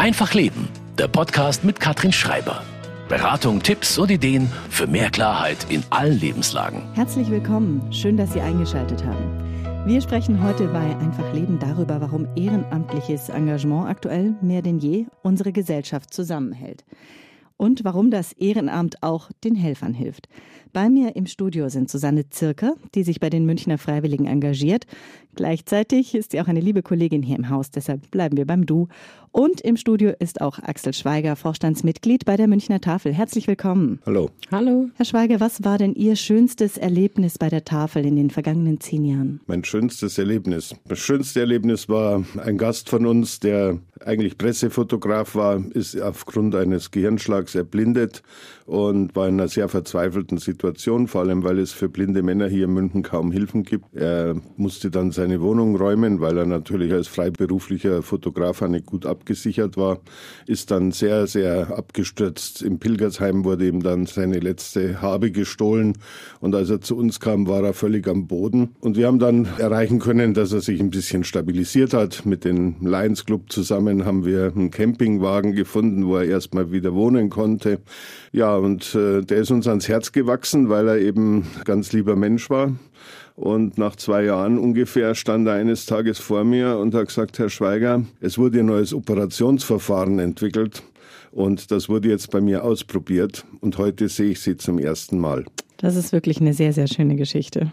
Einfach Leben, der Podcast mit Katrin Schreiber. Beratung, Tipps und Ideen für mehr Klarheit in allen Lebenslagen. Herzlich willkommen, schön, dass Sie eingeschaltet haben. Wir sprechen heute bei Einfach Leben darüber, warum ehrenamtliches Engagement aktuell mehr denn je unsere Gesellschaft zusammenhält. Und warum das Ehrenamt auch den Helfern hilft. Bei mir im Studio sind Susanne Zirker, die sich bei den Münchner Freiwilligen engagiert. Gleichzeitig ist sie auch eine liebe Kollegin hier im Haus, deshalb bleiben wir beim Du. Und im Studio ist auch Axel Schweiger, Vorstandsmitglied bei der Münchner Tafel. Herzlich willkommen. Hallo. Hallo. Herr Schweiger, was war denn Ihr schönstes Erlebnis bei der Tafel in den vergangenen zehn Jahren? Mein schönstes Erlebnis. Das schönste Erlebnis war ein Gast von uns, der eigentlich Pressefotograf war, ist aufgrund eines Gehirnschlags erblindet und war in einer sehr verzweifelten Situation, vor allem weil es für blinde Männer hier in München kaum Hilfen gibt. Er musste dann seine Wohnung räumen, weil er natürlich als freiberuflicher Fotograf nicht gut abgesichert war, ist dann sehr, sehr abgestürzt. Im Pilgersheim wurde ihm dann seine letzte Habe gestohlen und als er zu uns kam, war er völlig am Boden. Und wir haben dann erreichen können, dass er sich ein bisschen stabilisiert hat. Mit dem Lions Club zusammen haben wir einen Campingwagen gefunden, wo er erstmal wieder wohnen konnte. Ja, und äh, der ist uns ans Herz gewachsen, weil er eben ganz lieber Mensch war. Und nach zwei Jahren ungefähr stand er eines Tages vor mir und hat gesagt, Herr Schweiger, es wurde ein neues Operationsverfahren entwickelt und das wurde jetzt bei mir ausprobiert und heute sehe ich Sie zum ersten Mal. Das ist wirklich eine sehr, sehr schöne Geschichte.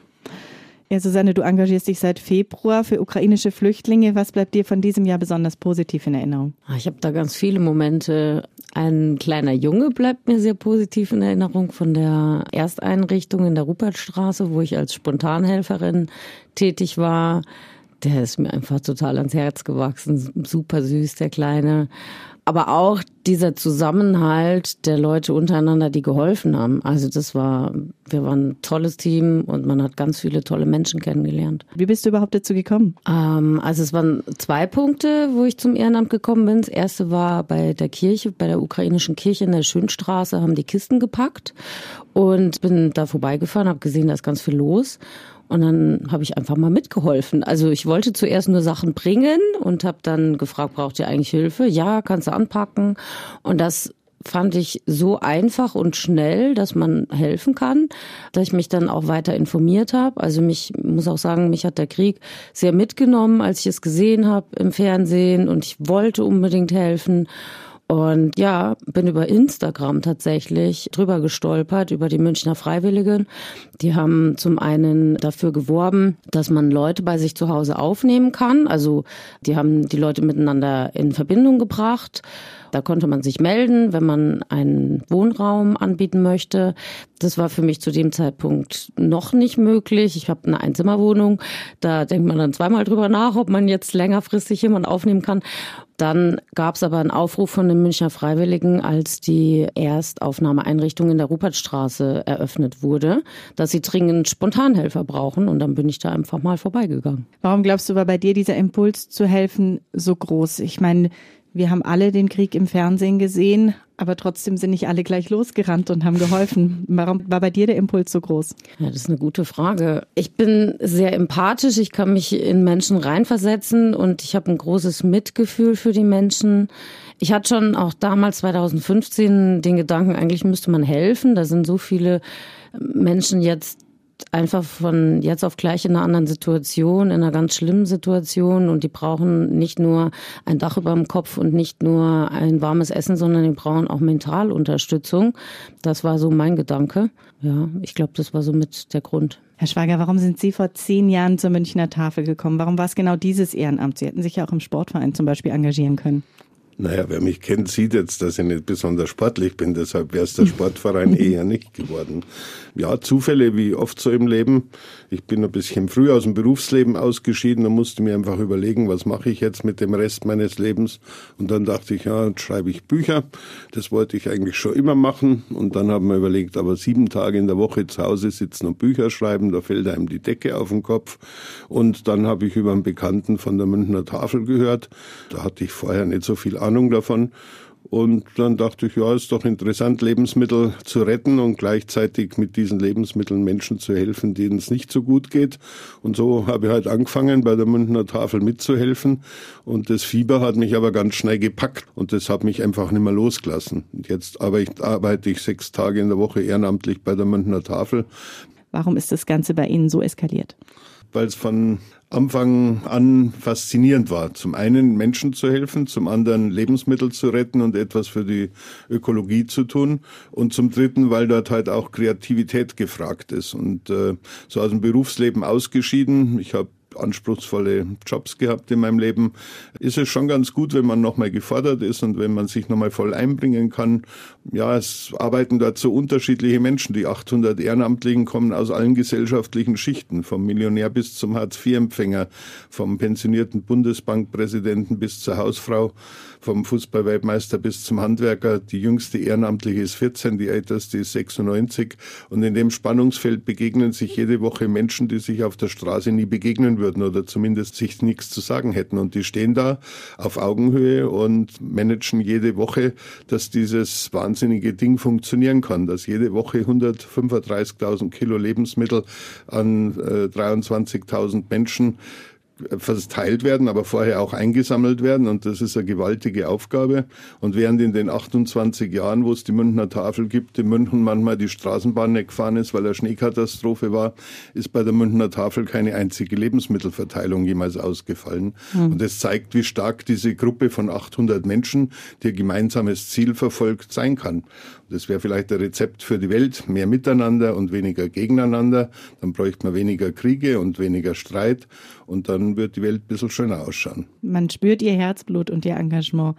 Ja, Susanne, du engagierst dich seit Februar für ukrainische Flüchtlinge. Was bleibt dir von diesem Jahr besonders positiv in Erinnerung? Ah, ich habe da ganz viele Momente. Ein kleiner Junge bleibt mir sehr positiv in Erinnerung von der Ersteinrichtung in der Rupertstraße, wo ich als Spontanhelferin tätig war. Der ist mir einfach total ans Herz gewachsen. Super süß, der Kleine aber auch dieser Zusammenhalt der Leute untereinander, die geholfen haben. Also das war, wir waren ein tolles Team und man hat ganz viele tolle Menschen kennengelernt. Wie bist du überhaupt dazu gekommen? Ähm, also es waren zwei Punkte, wo ich zum Ehrenamt gekommen bin. Das erste war bei der Kirche, bei der ukrainischen Kirche in der Schönstraße, haben die Kisten gepackt und bin da vorbeigefahren, habe gesehen, da ist ganz viel los. Und dann habe ich einfach mal mitgeholfen. Also ich wollte zuerst nur Sachen bringen und habe dann gefragt, braucht ihr eigentlich Hilfe? Ja, kannst du anpacken. Und das fand ich so einfach und schnell, dass man helfen kann, dass ich mich dann auch weiter informiert habe. Also mich muss auch sagen, mich hat der Krieg sehr mitgenommen, als ich es gesehen habe im Fernsehen und ich wollte unbedingt helfen. Und ja, bin über Instagram tatsächlich drüber gestolpert, über die Münchner Freiwilligen. Die haben zum einen dafür geworben, dass man Leute bei sich zu Hause aufnehmen kann. Also die haben die Leute miteinander in Verbindung gebracht. Da konnte man sich melden, wenn man einen Wohnraum anbieten möchte. Das war für mich zu dem Zeitpunkt noch nicht möglich. Ich habe eine Einzimmerwohnung. Da denkt man dann zweimal drüber nach, ob man jetzt längerfristig jemanden aufnehmen kann. Dann gab es aber einen Aufruf von den Münchner Freiwilligen, als die Erstaufnahmeeinrichtung in der Rupertstraße eröffnet wurde, dass sie dringend Spontanhelfer brauchen. Und dann bin ich da einfach mal vorbeigegangen. Warum glaubst du, war bei dir dieser Impuls zu helfen so groß? Ich meine, wir haben alle den Krieg im Fernsehen gesehen, aber trotzdem sind nicht alle gleich losgerannt und haben geholfen. Warum war bei dir der Impuls so groß? Ja, das ist eine gute Frage. Ich bin sehr empathisch, ich kann mich in Menschen reinversetzen und ich habe ein großes Mitgefühl für die Menschen. Ich hatte schon auch damals 2015 den Gedanken, eigentlich müsste man helfen. Da sind so viele Menschen jetzt einfach von jetzt auf gleich in einer anderen Situation, in einer ganz schlimmen Situation und die brauchen nicht nur ein Dach über dem Kopf und nicht nur ein warmes Essen, sondern die brauchen auch Mentalunterstützung. Das war so mein Gedanke. Ja, ich glaube, das war so mit der Grund. Herr Schweiger, warum sind Sie vor zehn Jahren zur Münchner Tafel gekommen? Warum war es genau dieses Ehrenamt? Sie hätten sich ja auch im Sportverein zum Beispiel engagieren können. Naja, wer mich kennt, sieht jetzt, dass ich nicht besonders sportlich bin, deshalb wäre es der Sportverein eher nicht geworden. Ja, Zufälle wie oft so im Leben. Ich bin ein bisschen früh aus dem Berufsleben ausgeschieden und musste mir einfach überlegen, was mache ich jetzt mit dem Rest meines Lebens. Und dann dachte ich, ja, jetzt schreibe ich Bücher. Das wollte ich eigentlich schon immer machen. Und dann haben wir überlegt, aber sieben Tage in der Woche zu Hause sitzen und Bücher schreiben, da fällt einem die Decke auf den Kopf. Und dann habe ich über einen Bekannten von der Münchner Tafel gehört. Da hatte ich vorher nicht so viel Ahnung davon. Und dann dachte ich, ja, ist doch interessant, Lebensmittel zu retten und gleichzeitig mit diesen Lebensmitteln Menschen zu helfen, denen es nicht so gut geht. Und so habe ich halt angefangen, bei der Münchner Tafel mitzuhelfen. Und das Fieber hat mich aber ganz schnell gepackt und das hat mich einfach nicht mehr losgelassen. Und jetzt arbeite ich sechs Tage in der Woche ehrenamtlich bei der Münchner Tafel. Warum ist das Ganze bei Ihnen so eskaliert? Weil es von Anfang an faszinierend war. Zum einen Menschen zu helfen, zum anderen Lebensmittel zu retten und etwas für die Ökologie zu tun und zum dritten, weil dort halt auch Kreativität gefragt ist und äh, so aus dem Berufsleben ausgeschieden. Ich habe anspruchsvolle Jobs gehabt in meinem Leben, ist es schon ganz gut, wenn man nochmal gefordert ist und wenn man sich nochmal voll einbringen kann. Ja, es arbeiten dort so unterschiedliche Menschen. Die 800 Ehrenamtlichen kommen aus allen gesellschaftlichen Schichten, vom Millionär bis zum Hartz-IV-Empfänger, vom pensionierten Bundesbankpräsidenten bis zur Hausfrau vom Fußballweltmeister bis zum Handwerker. Die jüngste Ehrenamtliche ist 14, die älteste ist 96. Und in dem Spannungsfeld begegnen sich jede Woche Menschen, die sich auf der Straße nie begegnen würden oder zumindest sich nichts zu sagen hätten. Und die stehen da auf Augenhöhe und managen jede Woche, dass dieses wahnsinnige Ding funktionieren kann, dass jede Woche 135.000 Kilo Lebensmittel an äh, 23.000 Menschen verteilt werden, aber vorher auch eingesammelt werden. Und das ist eine gewaltige Aufgabe. Und während in den 28 Jahren, wo es die Münchner Tafel gibt, in München manchmal die Straßenbahn nicht gefahren ist, weil eine Schneekatastrophe war, ist bei der Münchner Tafel keine einzige Lebensmittelverteilung jemals ausgefallen. Mhm. Und das zeigt, wie stark diese Gruppe von 800 Menschen, die ein gemeinsames Ziel verfolgt, sein kann. Das wäre vielleicht ein Rezept für die Welt, mehr miteinander und weniger gegeneinander. Dann bräuchte man weniger Kriege und weniger Streit und dann wird die Welt ein bisschen schöner ausschauen. Man spürt Ihr Herzblut und Ihr Engagement.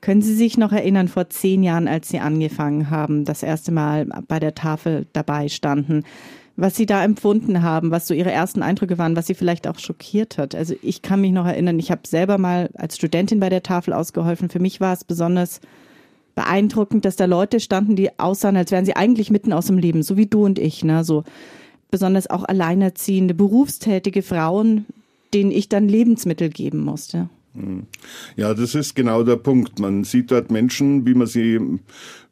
Können Sie sich noch erinnern, vor zehn Jahren, als Sie angefangen haben, das erste Mal bei der Tafel dabei standen, was Sie da empfunden haben, was so Ihre ersten Eindrücke waren, was Sie vielleicht auch schockiert hat? Also ich kann mich noch erinnern, ich habe selber mal als Studentin bei der Tafel ausgeholfen. Für mich war es besonders beeindruckend, dass da Leute standen, die aussahen, als wären sie eigentlich mitten aus dem Leben, so wie du und ich, ne? So besonders auch alleinerziehende, berufstätige Frauen, denen ich dann Lebensmittel geben musste. Hm. Ja, das ist genau der Punkt. Man sieht dort Menschen, wie man sie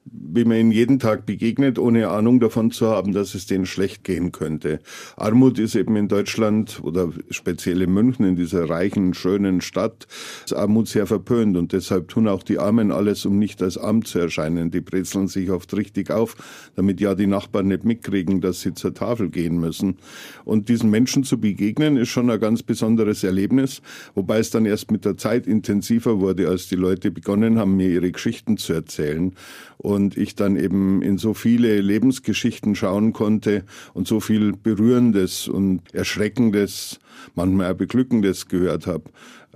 wie man ihnen jeden Tag begegnet, ohne Ahnung davon zu haben, dass es denen schlecht gehen könnte. Armut ist eben in Deutschland oder speziell in München, in dieser reichen, schönen Stadt, ist Armut sehr verpönt und deshalb tun auch die Armen alles, um nicht als arm zu erscheinen. Die brezeln sich oft richtig auf, damit ja die Nachbarn nicht mitkriegen, dass sie zur Tafel gehen müssen. Und diesen Menschen zu begegnen, ist schon ein ganz besonderes Erlebnis, wobei es dann erst mit der Zeit intensiver wurde, als die Leute begonnen haben, mir ihre Geschichten zu erzählen und ich dann eben in so viele Lebensgeschichten schauen konnte und so viel Berührendes und Erschreckendes, manchmal auch Beglückendes gehört habe.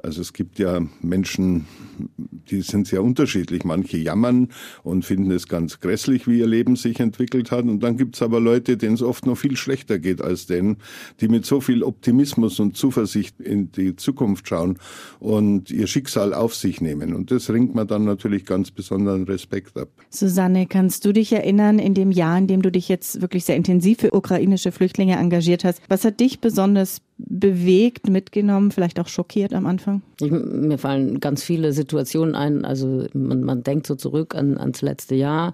Also es gibt ja Menschen, die sind sehr unterschiedlich. Manche jammern und finden es ganz grässlich, wie ihr Leben sich entwickelt hat. Und dann gibt es aber Leute, denen es oft noch viel schlechter geht als denen, die mit so viel Optimismus und Zuversicht in die Zukunft schauen und ihr Schicksal auf sich nehmen. Und das ringt man dann natürlich ganz besonderen Respekt ab. Susanne, kannst du dich erinnern, in dem Jahr, in dem du dich jetzt wirklich sehr intensiv für ukrainische Flüchtlinge engagiert hast, was hat dich besonders bewegt, mitgenommen, vielleicht auch schockiert am Anfang? Ich, mir fallen ganz viele Situationen ein. Also man, man denkt so zurück an, ans letzte Jahr.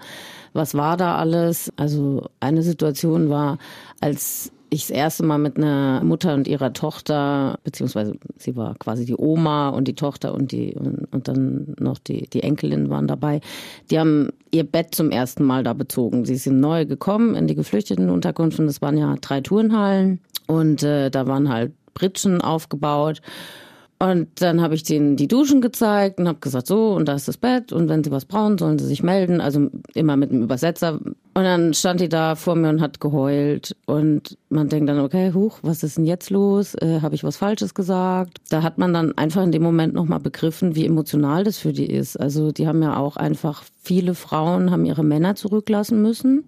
Was war da alles? Also eine Situation war, als ich das erste Mal mit einer Mutter und ihrer Tochter, beziehungsweise sie war quasi die Oma und die Tochter und die und, und dann noch die, die Enkelin waren dabei. Die haben ihr Bett zum ersten Mal da bezogen. Sie sind neu gekommen in die Geflüchtetenunterkunft und es waren ja drei Turnhallen und äh, da waren halt Britschen aufgebaut. Und dann habe ich denen die Duschen gezeigt und habe gesagt, so, und da ist das Bett und wenn sie was brauchen, sollen sie sich melden. Also immer mit einem Übersetzer. Und dann stand die da vor mir und hat geheult. Und man denkt dann, okay, huch, was ist denn jetzt los? Äh, habe ich was Falsches gesagt? Da hat man dann einfach in dem Moment nochmal begriffen, wie emotional das für die ist. Also die haben ja auch einfach, viele Frauen haben ihre Männer zurücklassen müssen.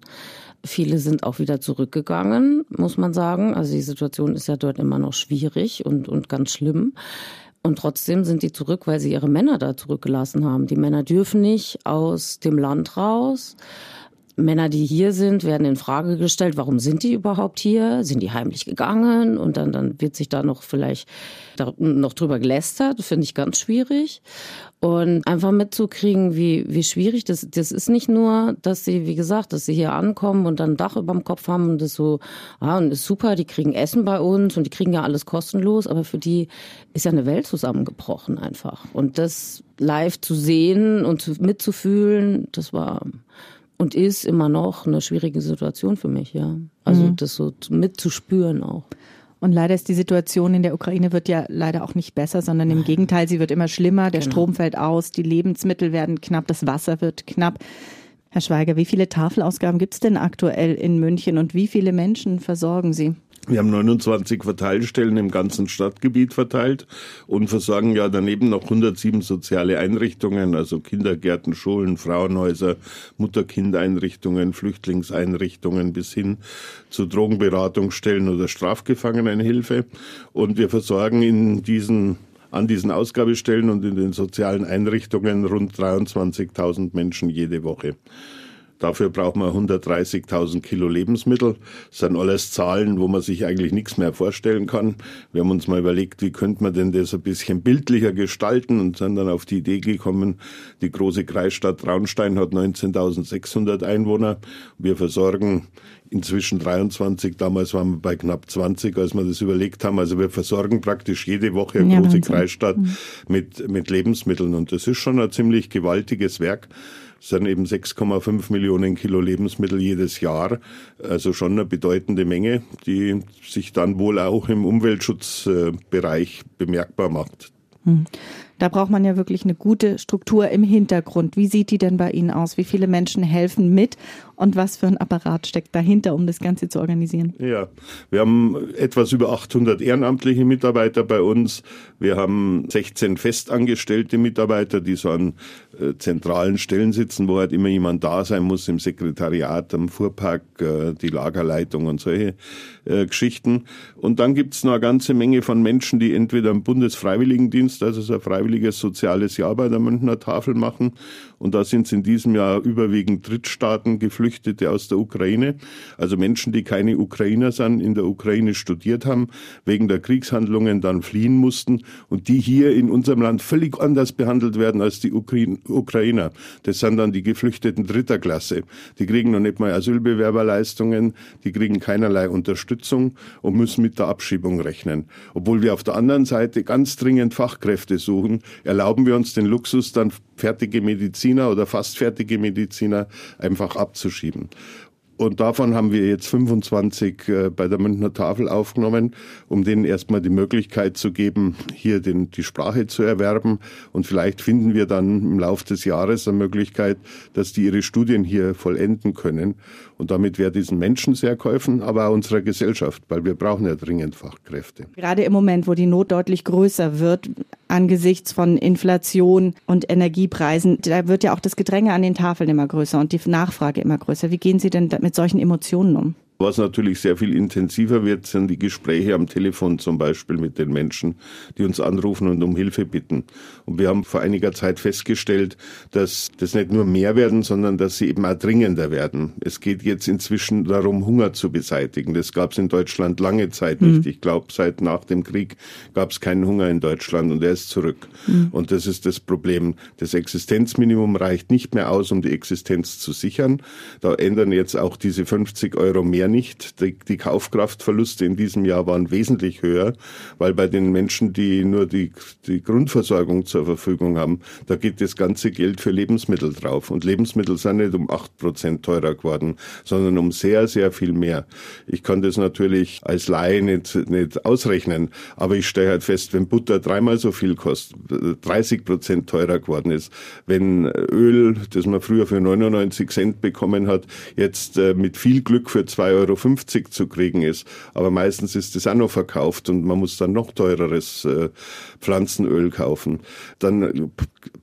Viele sind auch wieder zurückgegangen, muss man sagen. Also die Situation ist ja dort immer noch schwierig und, und ganz schlimm. Und trotzdem sind die zurück, weil sie ihre Männer da zurückgelassen haben. Die Männer dürfen nicht aus dem Land raus. Männer, die hier sind, werden in Frage gestellt, warum sind die überhaupt hier? Sind die heimlich gegangen? Und dann, dann wird sich da noch vielleicht da noch drüber gelästert. Finde ich ganz schwierig. Und einfach mitzukriegen, wie, wie schwierig das, das ist nicht nur, dass sie, wie gesagt, dass sie hier ankommen und dann ein Dach über dem Kopf haben und das so, ah, und ist super, die kriegen Essen bei uns und die kriegen ja alles kostenlos, aber für die ist ja eine Welt zusammengebrochen einfach. Und das live zu sehen und mitzufühlen, das war und ist immer noch eine schwierige Situation für mich, ja. Also mhm. das so mitzuspüren auch. Und leider ist die Situation in der Ukraine wird ja leider auch nicht besser, sondern im Gegenteil, sie wird immer schlimmer. Der genau. Strom fällt aus, die Lebensmittel werden knapp, das Wasser wird knapp. Herr Schweiger, wie viele Tafelausgaben gibt es denn aktuell in München und wie viele Menschen versorgen Sie? Wir haben 29 Verteilstellen im ganzen Stadtgebiet verteilt und versorgen ja daneben noch 107 soziale Einrichtungen, also Kindergärten, Schulen, Frauenhäuser, Mutter-Kind-Einrichtungen, Flüchtlingseinrichtungen bis hin zu Drogenberatungsstellen oder Strafgefangenenhilfe. Und wir versorgen in diesen an diesen Ausgabestellen und in den sozialen Einrichtungen rund 23.000 Menschen jede Woche. Dafür braucht man 130.000 Kilo Lebensmittel. Das sind alles Zahlen, wo man sich eigentlich nichts mehr vorstellen kann. Wir haben uns mal überlegt, wie könnte man denn das ein bisschen bildlicher gestalten und sind dann auf die Idee gekommen, die große Kreisstadt Traunstein hat 19.600 Einwohner. Wir versorgen inzwischen 23, damals waren wir bei knapp 20, als wir das überlegt haben. Also wir versorgen praktisch jede Woche eine ja, große Kreisstadt mhm. mit, mit Lebensmitteln und das ist schon ein ziemlich gewaltiges Werk. Das sind eben 6,5 Millionen Kilo Lebensmittel jedes Jahr. Also schon eine bedeutende Menge, die sich dann wohl auch im Umweltschutzbereich bemerkbar macht. Hm. Da braucht man ja wirklich eine gute Struktur im Hintergrund. Wie sieht die denn bei Ihnen aus? Wie viele Menschen helfen mit und was für ein Apparat steckt dahinter, um das Ganze zu organisieren? Ja, wir haben etwas über 800 ehrenamtliche Mitarbeiter bei uns. Wir haben 16 festangestellte Mitarbeiter, die so an äh, zentralen Stellen sitzen, wo halt immer jemand da sein muss, im Sekretariat, am Fuhrpark, äh, die Lagerleitung und solche äh, Geschichten. Und dann gibt's noch eine ganze Menge von Menschen, die entweder im Bundesfreiwilligendienst, also so ein freiwilliges soziales Jahr bei der Münchner Tafel machen. Und da sind es in diesem Jahr überwiegend Drittstaaten, Geflüchtete aus der Ukraine. Also Menschen, die keine Ukrainer sind, in der Ukraine studiert haben, wegen der Kriegshandlungen dann fliehen mussten und die hier in unserem Land völlig anders behandelt werden als die Ukrainer. Das sind dann die Geflüchteten dritter Klasse. Die kriegen noch nicht mal Asylbewerberleistungen, die kriegen keinerlei Unterstützung und müssen mit der Abschiebung rechnen. Obwohl wir auf der anderen Seite ganz dringend Fachkräfte suchen, erlauben wir uns den Luxus, dann fertige Mediziner oder fast fertige Mediziner einfach abzuschieben. Und davon haben wir jetzt 25 äh, bei der Münchner Tafel aufgenommen, um denen erstmal die Möglichkeit zu geben, hier den, die Sprache zu erwerben. Und vielleicht finden wir dann im Laufe des Jahres eine Möglichkeit, dass die ihre Studien hier vollenden können. Und damit wäre diesen Menschen sehr geholfen, aber auch unserer Gesellschaft, weil wir brauchen ja dringend Fachkräfte. Gerade im Moment, wo die Not deutlich größer wird, angesichts von Inflation und Energiepreisen, da wird ja auch das Gedränge an den Tafeln immer größer und die Nachfrage immer größer. Wie gehen Sie denn mit solchen Emotionen um? Was natürlich sehr viel intensiver wird, sind die Gespräche am Telefon zum Beispiel mit den Menschen, die uns anrufen und um Hilfe bitten. Und wir haben vor einiger Zeit festgestellt, dass das nicht nur mehr werden, sondern dass sie eben auch dringender werden. Es geht jetzt inzwischen darum, Hunger zu beseitigen. Das gab es in Deutschland lange Zeit nicht. Mhm. Ich glaube, seit nach dem Krieg gab es keinen Hunger in Deutschland und er ist zurück. Mhm. Und das ist das Problem. Das Existenzminimum reicht nicht mehr aus, um die Existenz zu sichern. Da ändern jetzt auch diese 50 Euro mehr mehr nicht. Die, die, Kaufkraftverluste in diesem Jahr waren wesentlich höher, weil bei den Menschen, die nur die, die Grundversorgung zur Verfügung haben, da geht das ganze Geld für Lebensmittel drauf. Und Lebensmittel sind nicht um acht Prozent teurer geworden, sondern um sehr, sehr viel mehr. Ich kann das natürlich als Laie nicht, nicht ausrechnen, aber ich stelle halt fest, wenn Butter dreimal so viel kostet, 30 Prozent teurer geworden ist, wenn Öl, das man früher für 99 Cent bekommen hat, jetzt äh, mit viel Glück für zwei 2,50 Euro zu kriegen ist. Aber meistens ist das auch noch verkauft und man muss dann noch teureres äh, Pflanzenöl kaufen. Dann äh,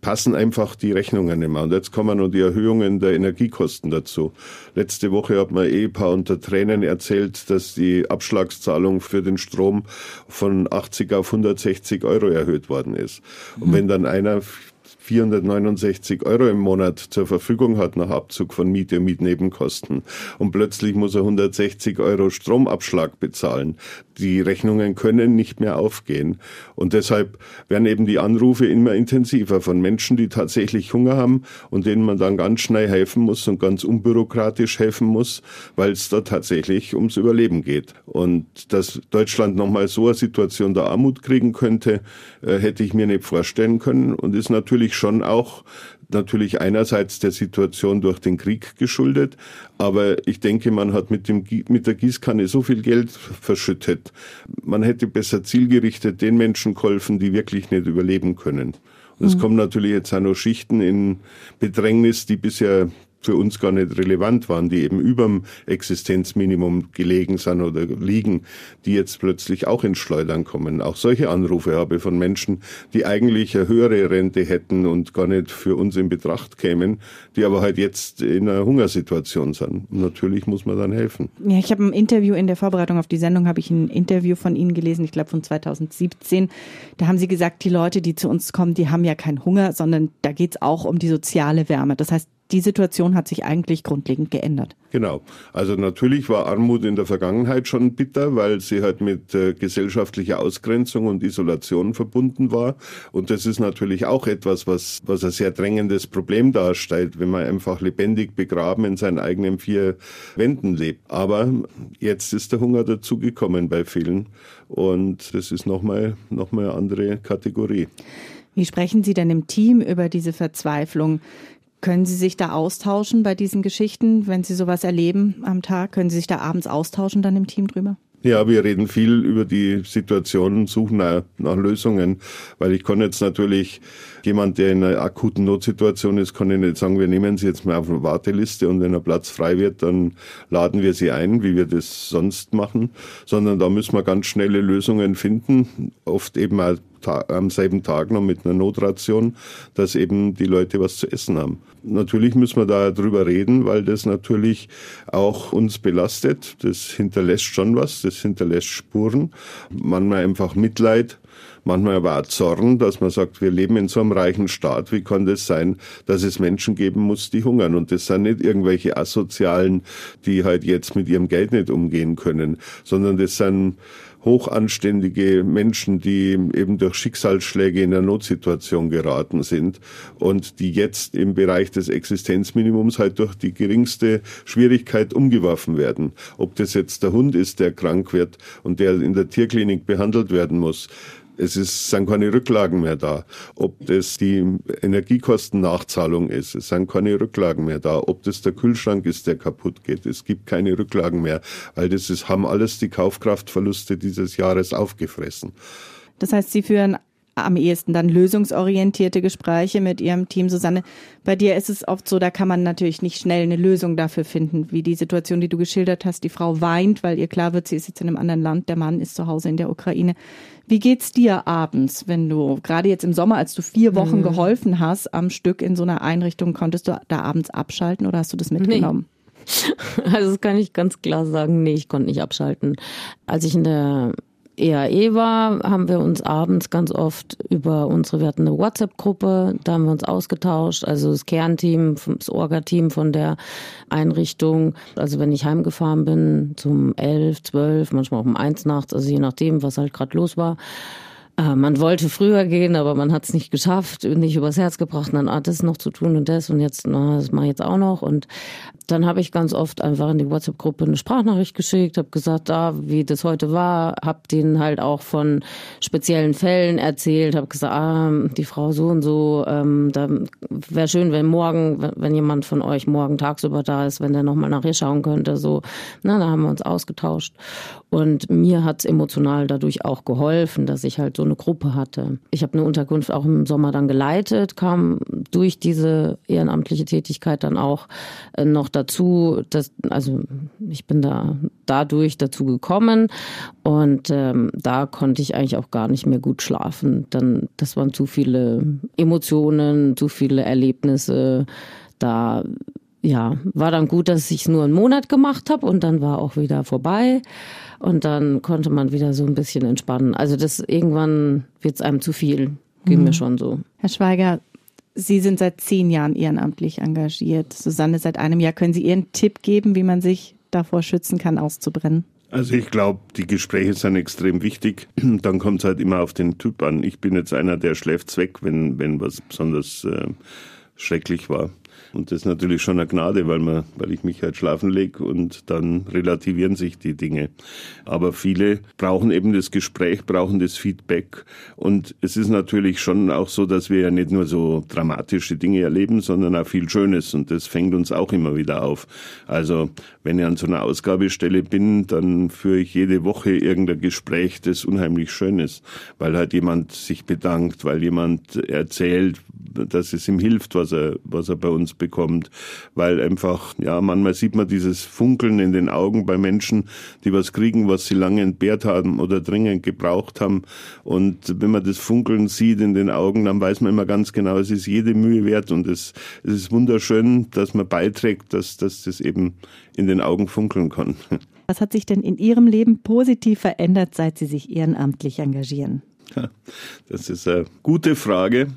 passen einfach die Rechnungen nicht mehr. Und jetzt kommen noch die Erhöhungen der Energiekosten dazu. Letzte Woche hat mir ein Ehepaar unter Tränen erzählt, dass die Abschlagszahlung für den Strom von 80 auf 160 Euro erhöht worden ist. Und mhm. wenn dann einer 469 Euro im Monat zur Verfügung hat nach Abzug von Miete und Mietnebenkosten und plötzlich muss er 160 Euro Stromabschlag bezahlen. Die Rechnungen können nicht mehr aufgehen und deshalb werden eben die Anrufe immer intensiver von Menschen, die tatsächlich Hunger haben und denen man dann ganz schnell helfen muss und ganz unbürokratisch helfen muss, weil es da tatsächlich ums Überleben geht. Und dass Deutschland nochmal so eine Situation der Armut kriegen könnte, äh, hätte ich mir nicht vorstellen können und ist natürlich natürlich schon auch natürlich einerseits der Situation durch den Krieg geschuldet, aber ich denke, man hat mit, dem, mit der Gießkanne so viel Geld verschüttet. Man hätte besser zielgerichtet den Menschen geholfen, die wirklich nicht überleben können. Und es mhm. kommen natürlich jetzt auch noch Schichten in Bedrängnis, die bisher für uns gar nicht relevant waren, die eben überm Existenzminimum gelegen sind oder liegen, die jetzt plötzlich auch ins Schleudern kommen. Auch solche Anrufe habe ich von Menschen, die eigentlich eine höhere Rente hätten und gar nicht für uns in Betracht kämen, die aber halt jetzt in einer Hungersituation sind. Und natürlich muss man dann helfen. Ja, ich habe ein Interview in der Vorbereitung auf die Sendung, habe ich ein Interview von Ihnen gelesen, ich glaube von 2017. Da haben Sie gesagt, die Leute, die zu uns kommen, die haben ja keinen Hunger, sondern da geht es auch um die soziale Wärme. Das heißt, die Situation hat sich eigentlich grundlegend geändert. Genau. Also natürlich war Armut in der Vergangenheit schon bitter, weil sie halt mit äh, gesellschaftlicher Ausgrenzung und Isolation verbunden war. Und das ist natürlich auch etwas, was, was ein sehr drängendes Problem darstellt, wenn man einfach lebendig begraben in seinen eigenen vier Wänden lebt. Aber jetzt ist der Hunger dazugekommen bei vielen. Und das ist nochmal noch mal eine andere Kategorie. Wie sprechen Sie denn im Team über diese Verzweiflung? Können Sie sich da austauschen bei diesen Geschichten, wenn Sie sowas erleben am Tag? Können Sie sich da abends austauschen dann im Team drüber? Ja, wir reden viel über die Situation, suchen nach, nach, Lösungen, weil ich kann jetzt natürlich jemand, der in einer akuten Notsituation ist, kann ich nicht sagen, wir nehmen Sie jetzt mal auf eine Warteliste und wenn ein Platz frei wird, dann laden wir Sie ein, wie wir das sonst machen, sondern da müssen wir ganz schnelle Lösungen finden, oft eben auch am selben Tag noch mit einer Notration, dass eben die Leute was zu essen haben. Natürlich müssen wir da drüber reden, weil das natürlich auch uns belastet. Das hinterlässt schon was, das hinterlässt Spuren. Manchmal einfach Mitleid, manchmal aber auch Zorn, dass man sagt, wir leben in so einem reichen Staat. Wie kann das sein, dass es Menschen geben muss, die hungern? Und das sind nicht irgendwelche Asozialen, die halt jetzt mit ihrem Geld nicht umgehen können, sondern das sind hochanständige Menschen, die eben durch Schicksalsschläge in eine Notsituation geraten sind und die jetzt im Bereich des Existenzminimums halt durch die geringste Schwierigkeit umgeworfen werden. Ob das jetzt der Hund ist, der krank wird und der in der Tierklinik behandelt werden muss, es ist, sind keine Rücklagen mehr da. Ob das die Energiekostennachzahlung ist, es sind keine Rücklagen mehr da. Ob das der Kühlschrank ist, der kaputt geht, es gibt keine Rücklagen mehr, weil das ist, haben alles die Kaufkraftverluste dieses Jahres aufgefressen. Das heißt, Sie führen am ehesten dann lösungsorientierte Gespräche mit Ihrem Team. Susanne, bei dir ist es oft so, da kann man natürlich nicht schnell eine Lösung dafür finden, wie die Situation, die du geschildert hast. Die Frau weint, weil ihr klar wird, sie ist jetzt in einem anderen Land, der Mann ist zu Hause in der Ukraine. Wie geht's dir abends, wenn du gerade jetzt im Sommer, als du vier Wochen mhm. geholfen hast am Stück in so einer Einrichtung, konntest du da abends abschalten oder hast du das mitgenommen? Nee. Also das kann ich ganz klar sagen, nee, ich konnte nicht abschalten. Als ich in der EAE war, haben wir uns abends ganz oft über unsere, wir hatten eine WhatsApp-Gruppe, da haben wir uns ausgetauscht, also das Kernteam, das Orga-Team von der Einrichtung. Also wenn ich heimgefahren bin, zum elf, zwölf, manchmal auch um eins nachts, also je nachdem, was halt gerade los war, äh, man wollte früher gehen, aber man hat es nicht geschafft, nicht übers Herz gebracht, dann hat das noch zu tun und das und jetzt, na, das mache ich jetzt auch noch. Und dann habe ich ganz oft einfach in die WhatsApp-Gruppe eine Sprachnachricht geschickt, habe gesagt, da, wie das heute war, habe denen halt auch von speziellen Fällen erzählt, habe gesagt, ah, die Frau so und so, ähm, da wäre schön, wenn morgen, wenn jemand von euch morgen tagsüber da ist, wenn der nochmal nach ihr schauen könnte, so. Na, da haben wir uns ausgetauscht. Und mir hat es emotional dadurch auch geholfen, dass ich halt so eine Gruppe hatte. Ich habe eine Unterkunft auch im Sommer dann geleitet, kam durch diese ehrenamtliche Tätigkeit dann auch äh, noch dazu, dass, also ich bin da dadurch dazu gekommen und ähm, da konnte ich eigentlich auch gar nicht mehr gut schlafen. Dann, das waren zu viele Emotionen, zu viele Erlebnisse. Da ja, war dann gut, dass ich es nur einen Monat gemacht habe und dann war auch wieder vorbei und dann konnte man wieder so ein bisschen entspannen. Also das irgendwann wird es einem zu viel, ging mhm. mir schon so. Herr Schweiger, Sie sind seit zehn Jahren ehrenamtlich engagiert. Susanne, seit einem Jahr können Sie Ihren Tipp geben, wie man sich davor schützen kann, auszubrennen? Also ich glaube, die Gespräche sind extrem wichtig. Dann kommt es halt immer auf den Typ an. Ich bin jetzt einer, der schläft weg, wenn, wenn was besonders äh, schrecklich war. Und das ist natürlich schon eine Gnade, weil, man, weil ich mich halt schlafen lege und dann relativieren sich die Dinge. Aber viele brauchen eben das Gespräch, brauchen das Feedback. Und es ist natürlich schon auch so, dass wir ja nicht nur so dramatische Dinge erleben, sondern auch viel Schönes. Und das fängt uns auch immer wieder auf. Also wenn ich an so einer Ausgabestelle bin, dann führe ich jede Woche irgendein Gespräch, das unheimlich schön ist, weil halt jemand sich bedankt, weil jemand erzählt, dass es ihm hilft, was er, was er bei uns bekommt, weil einfach, ja, manchmal sieht man dieses Funkeln in den Augen bei Menschen, die was kriegen, was sie lange entbehrt haben oder dringend gebraucht haben. Und wenn man das Funkeln sieht in den Augen, dann weiß man immer ganz genau, es ist jede Mühe wert und es, es ist wunderschön, dass man beiträgt, dass, dass das eben in den Augen funkeln kann. Was hat sich denn in Ihrem Leben positiv verändert, seit Sie sich ehrenamtlich engagieren? Das ist eine gute Frage.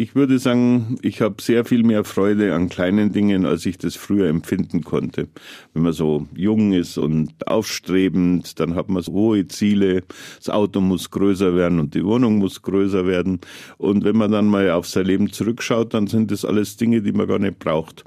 Ich würde sagen, ich habe sehr viel mehr Freude an kleinen Dingen, als ich das früher empfinden konnte. Wenn man so jung ist und aufstrebend, dann hat man so hohe Ziele. Das Auto muss größer werden und die Wohnung muss größer werden. Und wenn man dann mal auf sein Leben zurückschaut, dann sind das alles Dinge, die man gar nicht braucht.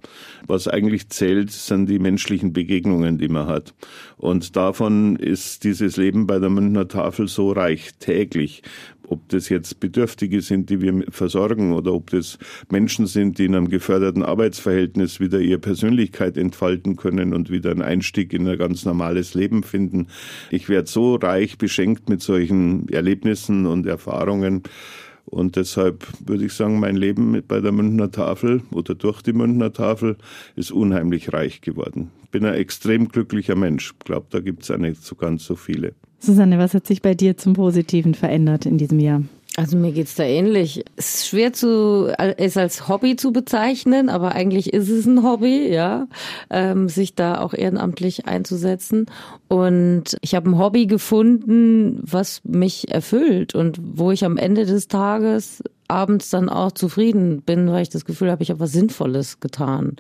Was eigentlich zählt, sind die menschlichen Begegnungen, die man hat. Und davon ist dieses Leben bei der Münchner Tafel so reich, täglich ob das jetzt Bedürftige sind, die wir versorgen oder ob das Menschen sind, die in einem geförderten Arbeitsverhältnis wieder ihre Persönlichkeit entfalten können und wieder einen Einstieg in ein ganz normales Leben finden. Ich werde so reich beschenkt mit solchen Erlebnissen und Erfahrungen. Und deshalb würde ich sagen, mein Leben bei der Münchner Tafel oder durch die Münchner Tafel ist unheimlich reich geworden. Bin ein extrem glücklicher Mensch. Ich glaube, da gibt es nicht so ganz so viele. Susanne, was hat sich bei dir zum Positiven verändert in diesem Jahr? Also mir geht's da ähnlich. Es ist schwer zu, es als Hobby zu bezeichnen, aber eigentlich ist es ein Hobby, ja, ähm, sich da auch ehrenamtlich einzusetzen. Und ich habe ein Hobby gefunden, was mich erfüllt und wo ich am Ende des Tages abends dann auch zufrieden bin, weil ich das Gefühl habe, ich habe was Sinnvolles getan.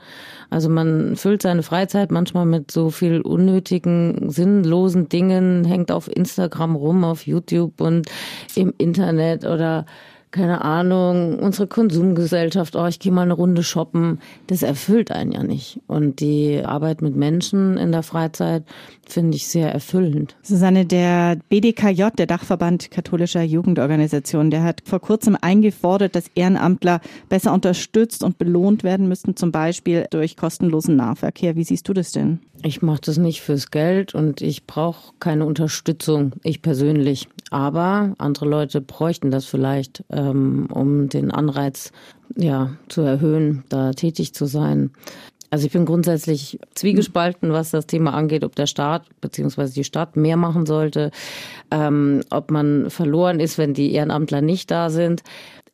Also man füllt seine Freizeit manchmal mit so viel unnötigen, sinnlosen Dingen, hängt auf Instagram rum, auf YouTube und im Internet oder keine Ahnung, unsere Konsumgesellschaft, oh, ich gehe mal eine Runde shoppen, das erfüllt einen ja nicht. Und die Arbeit mit Menschen in der Freizeit finde ich sehr erfüllend. Susanne, der BDKJ, der Dachverband katholischer Jugendorganisationen, der hat vor kurzem eingefordert, dass Ehrenamtler besser unterstützt und belohnt werden müssten, zum Beispiel durch kostenlosen Nahverkehr. Wie siehst du das denn? Ich mache das nicht fürs Geld und ich brauche keine Unterstützung, ich persönlich. Aber andere Leute bräuchten das vielleicht, ähm, um den Anreiz ja, zu erhöhen, da tätig zu sein. Also ich bin grundsätzlich zwiegespalten, was das Thema angeht, ob der Staat bzw. die Stadt mehr machen sollte, ähm, ob man verloren ist, wenn die Ehrenamtler nicht da sind.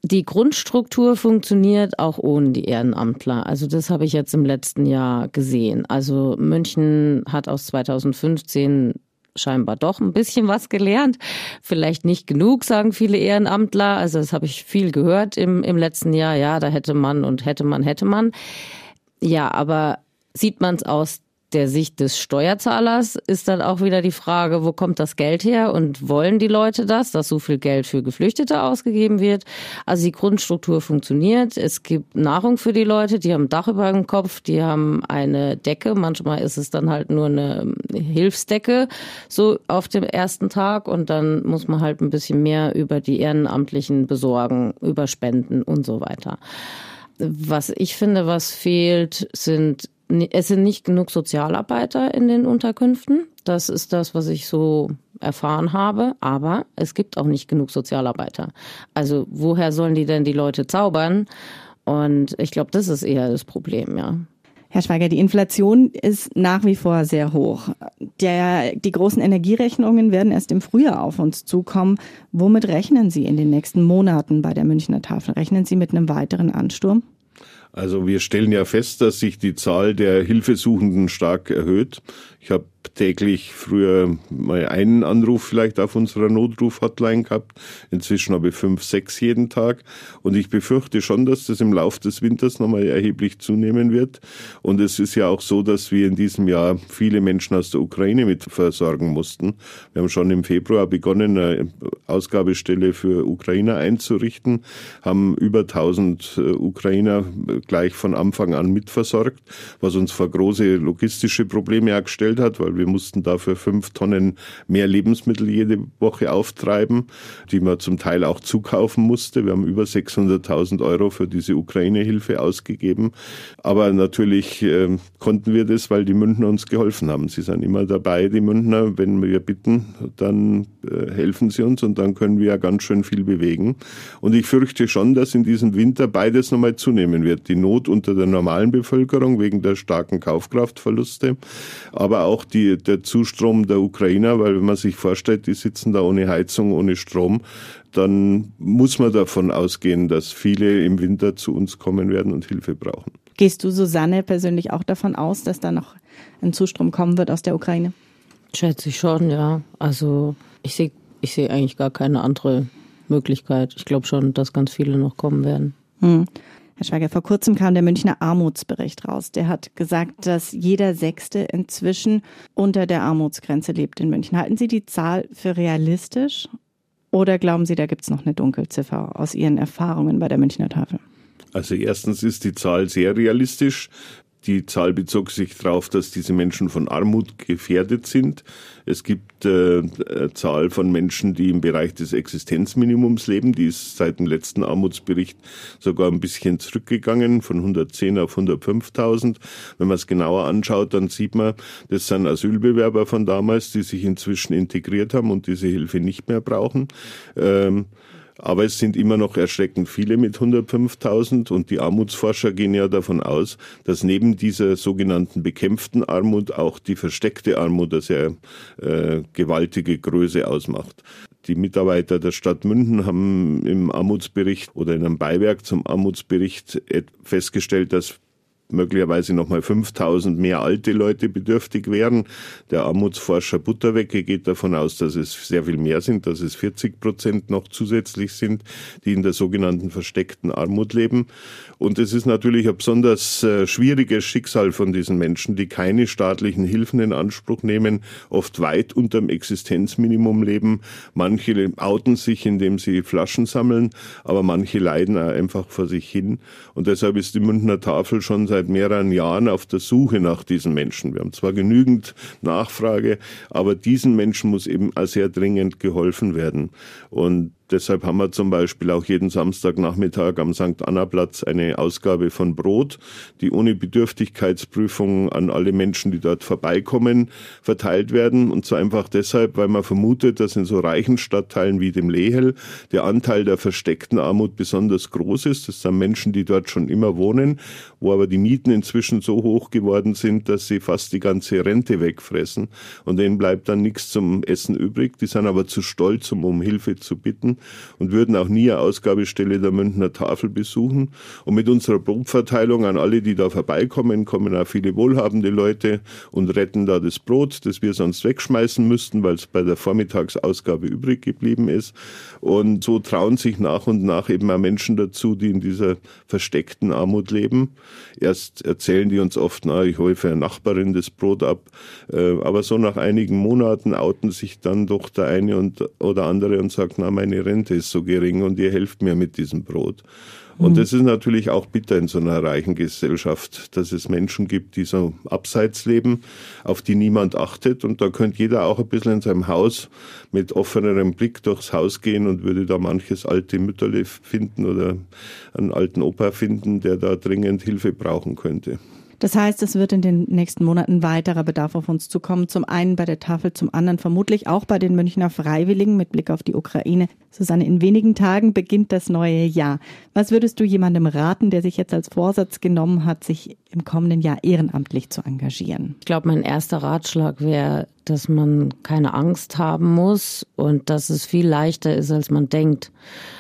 Die Grundstruktur funktioniert auch ohne die Ehrenamtler. Also das habe ich jetzt im letzten Jahr gesehen. Also München hat aus 2015 scheinbar doch ein bisschen was gelernt. Vielleicht nicht genug, sagen viele Ehrenamtler. Also das habe ich viel gehört im, im letzten Jahr. Ja, da hätte man und hätte man, hätte man. Ja, aber sieht man es aus der Sicht des Steuerzahlers ist dann auch wieder die Frage, wo kommt das Geld her und wollen die Leute das, dass so viel Geld für Geflüchtete ausgegeben wird? Also die Grundstruktur funktioniert. Es gibt Nahrung für die Leute, die haben ein Dach über dem Kopf, die haben eine Decke. Manchmal ist es dann halt nur eine Hilfsdecke so auf dem ersten Tag und dann muss man halt ein bisschen mehr über die Ehrenamtlichen besorgen, über Spenden und so weiter. Was ich finde, was fehlt, sind es sind nicht genug Sozialarbeiter in den Unterkünften. Das ist das, was ich so erfahren habe. Aber es gibt auch nicht genug Sozialarbeiter. Also woher sollen die denn die Leute zaubern? Und ich glaube, das ist eher das Problem, ja. Herr Schweiger, die Inflation ist nach wie vor sehr hoch. Der, die großen Energierechnungen werden erst im Frühjahr auf uns zukommen. Womit rechnen Sie in den nächsten Monaten bei der Münchner Tafel? Rechnen Sie mit einem weiteren Ansturm? Also wir stellen ja fest, dass sich die Zahl der Hilfesuchenden stark erhöht. Ich habe täglich früher mal einen Anruf vielleicht auf unserer Notruf-Hotline gehabt. Inzwischen habe ich fünf, sechs jeden Tag. Und ich befürchte schon, dass das im Laufe des Winters nochmal erheblich zunehmen wird. Und es ist ja auch so, dass wir in diesem Jahr viele Menschen aus der Ukraine mit versorgen mussten. Wir haben schon im Februar begonnen, eine Ausgabestelle für Ukrainer einzurichten, haben über 1000 äh, Ukrainer gleich von Anfang an mitversorgt, was uns vor große logistische Probleme gestellt hat, weil wir mussten dafür fünf Tonnen mehr Lebensmittel jede Woche auftreiben, die man zum Teil auch zukaufen musste. Wir haben über 600.000 Euro für diese Ukraine-Hilfe ausgegeben. Aber natürlich äh, konnten wir das, weil die Münchner uns geholfen haben. Sie sind immer dabei, die Münchner. Wenn wir bitten, dann äh, helfen sie uns und dann können wir ja ganz schön viel bewegen. Und ich fürchte schon, dass in diesem Winter beides nochmal zunehmen wird. Die Not unter der normalen Bevölkerung wegen der starken Kaufkraftverluste, aber auch die, der Zustrom der Ukrainer, weil wenn man sich vorstellt, die sitzen da ohne Heizung, ohne Strom, dann muss man davon ausgehen, dass viele im Winter zu uns kommen werden und Hilfe brauchen. Gehst du, Susanne, persönlich auch davon aus, dass da noch ein Zustrom kommen wird aus der Ukraine? Schätze ich schon, ja. Also ich sehe ich sehe eigentlich gar keine andere Möglichkeit. Ich glaube schon, dass ganz viele noch kommen werden. Hm. Herr Schweiger, vor kurzem kam der Münchner Armutsbericht raus. Der hat gesagt, dass jeder Sechste inzwischen unter der Armutsgrenze lebt in München. Halten Sie die Zahl für realistisch oder glauben Sie, da gibt es noch eine Dunkelziffer aus Ihren Erfahrungen bei der Münchner Tafel? Also erstens ist die Zahl sehr realistisch. Die Zahl bezog sich darauf, dass diese Menschen von Armut gefährdet sind. Es gibt äh, eine Zahl von Menschen, die im Bereich des Existenzminimums leben. Die ist seit dem letzten Armutsbericht sogar ein bisschen zurückgegangen, von 110 auf 105.000. Wenn man es genauer anschaut, dann sieht man, das sind Asylbewerber von damals, die sich inzwischen integriert haben und diese Hilfe nicht mehr brauchen. Ähm, aber es sind immer noch erschreckend viele mit 105.000 und die Armutsforscher gehen ja davon aus, dass neben dieser sogenannten bekämpften Armut auch die versteckte Armut eine sehr äh, gewaltige Größe ausmacht. Die Mitarbeiter der Stadt München haben im Armutsbericht oder in einem Beiwerk zum Armutsbericht festgestellt, dass möglicherweise nochmal 5000 mehr alte Leute bedürftig wären. Der Armutsforscher Butterwecke geht davon aus, dass es sehr viel mehr sind, dass es 40 Prozent noch zusätzlich sind, die in der sogenannten versteckten Armut leben. Und es ist natürlich ein besonders äh, schwieriges Schicksal von diesen Menschen, die keine staatlichen Hilfen in Anspruch nehmen, oft weit unterm Existenzminimum leben. Manche outen sich, indem sie Flaschen sammeln, aber manche leiden einfach vor sich hin. Und deshalb ist die Münchner Tafel schon seit mehreren Jahren auf der Suche nach diesen Menschen. Wir haben zwar genügend Nachfrage, aber diesen Menschen muss eben sehr dringend geholfen werden. Und Deshalb haben wir zum Beispiel auch jeden Samstagnachmittag am St. Anna Platz eine Ausgabe von Brot, die ohne Bedürftigkeitsprüfung an alle Menschen, die dort vorbeikommen, verteilt werden. Und zwar einfach deshalb, weil man vermutet, dass in so reichen Stadtteilen wie dem Lehel der Anteil der versteckten Armut besonders groß ist. Das sind Menschen, die dort schon immer wohnen, wo aber die Mieten inzwischen so hoch geworden sind, dass sie fast die ganze Rente wegfressen. Und denen bleibt dann nichts zum Essen übrig. Die sind aber zu stolz, um um Hilfe zu bitten und würden auch nie eine Ausgabestelle der Münchner Tafel besuchen. Und mit unserer Brotverteilung an alle, die da vorbeikommen, kommen auch viele wohlhabende Leute und retten da das Brot, das wir sonst wegschmeißen müssten, weil es bei der Vormittagsausgabe übrig geblieben ist. Und so trauen sich nach und nach eben auch Menschen dazu, die in dieser versteckten Armut leben. Erst erzählen die uns oft, na, ich hole für eine Nachbarin das Brot ab. Äh, aber so nach einigen Monaten outen sich dann doch der eine und, oder andere und sagt, na, meine Rente ist so gering und ihr helft mir mit diesem Brot. Und mhm. das ist natürlich auch bitter in so einer reichen Gesellschaft, dass es Menschen gibt, die so abseits leben, auf die niemand achtet. Und da könnte jeder auch ein bisschen in seinem Haus mit offenerem Blick durchs Haus gehen und würde da manches alte Mütterle finden oder einen alten Opa finden, der da dringend Hilfe brauchen könnte. Das heißt, es wird in den nächsten Monaten weiterer Bedarf auf uns zukommen. Zum einen bei der Tafel, zum anderen vermutlich auch bei den Münchner Freiwilligen mit Blick auf die Ukraine. Susanne, in wenigen Tagen beginnt das neue Jahr. Was würdest du jemandem raten, der sich jetzt als Vorsatz genommen hat, sich im kommenden Jahr ehrenamtlich zu engagieren? Ich glaube, mein erster Ratschlag wäre, dass man keine Angst haben muss und dass es viel leichter ist, als man denkt.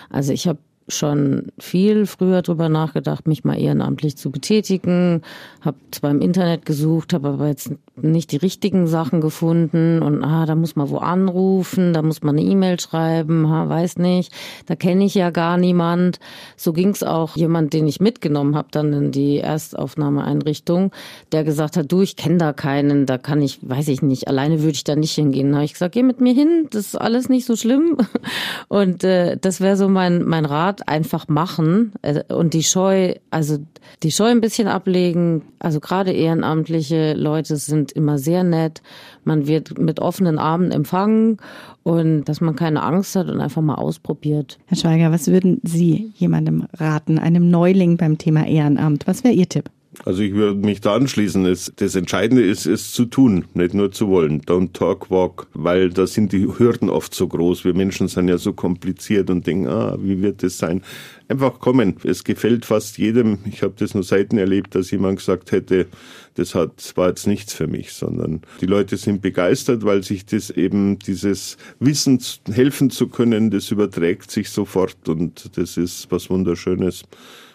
Also ich habe schon viel früher drüber nachgedacht, mich mal ehrenamtlich zu betätigen, habe zwar im Internet gesucht, habe aber jetzt nicht die richtigen Sachen gefunden und ah, da muss man wo anrufen, da muss man eine E-Mail schreiben, ha, weiß nicht, da kenne ich ja gar niemand. So ging es auch jemand, den ich mitgenommen habe dann in die Erstaufnahmeeinrichtung, der gesagt hat, du, ich kenne da keinen, da kann ich, weiß ich nicht, alleine würde ich da nicht hingehen. Da habe ich gesagt, geh mit mir hin, das ist alles nicht so schlimm. Und äh, das wäre so mein, mein Rat, einfach machen äh, und die Scheu, also die Scheu ein bisschen ablegen. Also gerade ehrenamtliche Leute sind immer sehr nett. Man wird mit offenen Armen empfangen und dass man keine Angst hat und einfach mal ausprobiert. Herr Schweiger, was würden Sie jemandem raten, einem Neuling beim Thema Ehrenamt? Was wäre Ihr Tipp? Also ich würde mich da anschließen. Das Entscheidende ist, es zu tun, nicht nur zu wollen. Don't talk, walk, weil da sind die Hürden oft so groß. Wir Menschen sind ja so kompliziert und denken, ah, wie wird das sein? Einfach kommen. Es gefällt fast jedem. Ich habe das nur selten erlebt, dass jemand gesagt hätte, das hat, war jetzt nichts für mich, sondern die Leute sind begeistert, weil sich das eben dieses Wissen, helfen zu können, das überträgt sich sofort und das ist was Wunderschönes.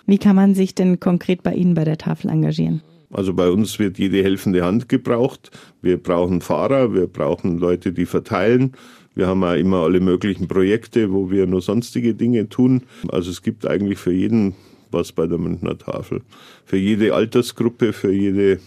Wie kann man sich denn konkret bei Ihnen bei der Tafel engagieren? Also bei uns wird jede helfende Hand gebraucht. Wir brauchen Fahrer, wir brauchen Leute, die verteilen. Wir haben auch immer alle möglichen Projekte, wo wir nur sonstige Dinge tun. Also es gibt eigentlich für jeden was bei der Münchner Tafel. Für jede Altersgruppe, für jede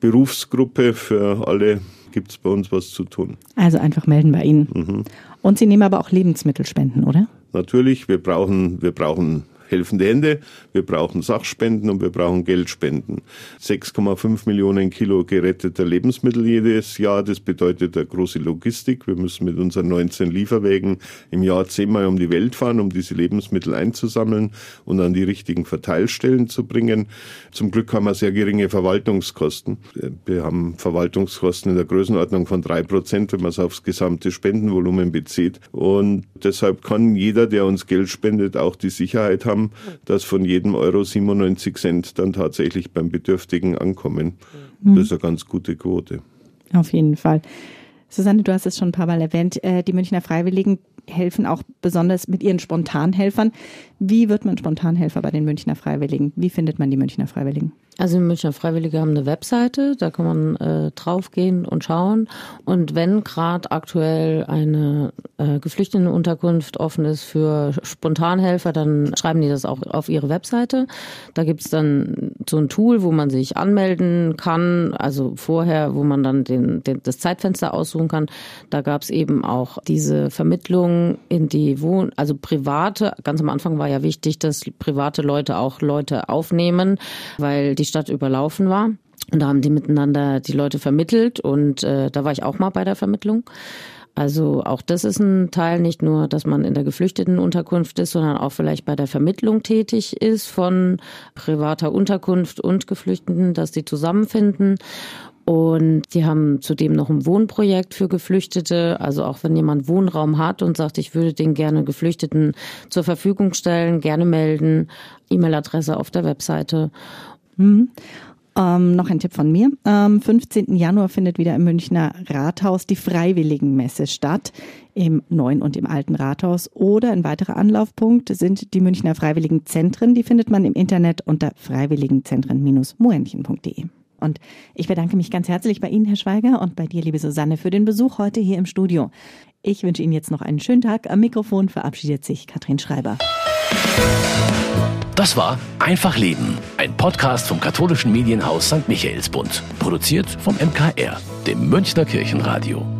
Berufsgruppe, für alle gibt es bei uns was zu tun. Also einfach melden bei Ihnen. Mhm. Und Sie nehmen aber auch Lebensmittelspenden, oder? Natürlich, wir brauchen, wir brauchen helfende Hände, wir brauchen Sachspenden und wir brauchen Geldspenden. 6,5 Millionen Kilo geretteter Lebensmittel jedes Jahr, das bedeutet eine große Logistik. Wir müssen mit unseren 19 Lieferwägen im Jahr zehnmal um die Welt fahren, um diese Lebensmittel einzusammeln und an die richtigen Verteilstellen zu bringen. Zum Glück haben wir sehr geringe Verwaltungskosten. Wir haben Verwaltungskosten in der Größenordnung von drei Prozent, wenn man es aufs gesamte Spendenvolumen bezieht. Und deshalb kann jeder, der uns Geld spendet, auch die Sicherheit haben, haben, dass von jedem Euro 97 Cent dann tatsächlich beim Bedürftigen ankommen. Mhm. Das ist eine ganz gute Quote. Auf jeden Fall. Susanne, du hast es schon ein paar Mal erwähnt, äh, die Münchner Freiwilligen helfen auch besonders mit ihren Spontanhelfern. Wie wird man Spontanhelfer bei den Münchner Freiwilligen? Wie findet man die Münchner Freiwilligen? Also die Münchner Freiwillige haben eine Webseite, da kann man äh, draufgehen und schauen. Und wenn gerade aktuell eine äh, Geflüchtetenunterkunft offen ist für Spontanhelfer, dann schreiben die das auch auf ihre Webseite. Da gibt's dann so ein Tool, wo man sich anmelden kann, also vorher, wo man dann den, den das Zeitfenster aussuchen kann. Da gab's eben auch diese Vermittlung in die Wohn, also private, ganz am Anfang war ja wichtig, dass private Leute auch Leute aufnehmen, weil die Stadt überlaufen war. Und da haben die miteinander die Leute vermittelt und äh, da war ich auch mal bei der Vermittlung. Also auch das ist ein Teil, nicht nur, dass man in der Geflüchtetenunterkunft ist, sondern auch vielleicht bei der Vermittlung tätig ist von privater Unterkunft und Geflüchteten, dass die zusammenfinden. Und die haben zudem noch ein Wohnprojekt für Geflüchtete. Also auch wenn jemand Wohnraum hat und sagt, ich würde den gerne Geflüchteten zur Verfügung stellen, gerne melden. E-Mail-Adresse auf der Webseite. Mhm. Ähm, noch ein Tipp von mir. Am 15. Januar findet wieder im Münchner Rathaus die Freiwilligenmesse statt, im neuen und im alten Rathaus. Oder ein weiterer Anlaufpunkt sind die Münchner Freiwilligenzentren. Die findet man im Internet unter freiwilligenzentren-moenchen.de. Und ich bedanke mich ganz herzlich bei Ihnen, Herr Schweiger, und bei dir, liebe Susanne, für den Besuch heute hier im Studio. Ich wünsche Ihnen jetzt noch einen schönen Tag. Am Mikrofon verabschiedet sich Katrin Schreiber. Das war Einfach Leben, ein Podcast vom katholischen Medienhaus St. Michaelsbund, produziert vom MKR, dem Münchner Kirchenradio.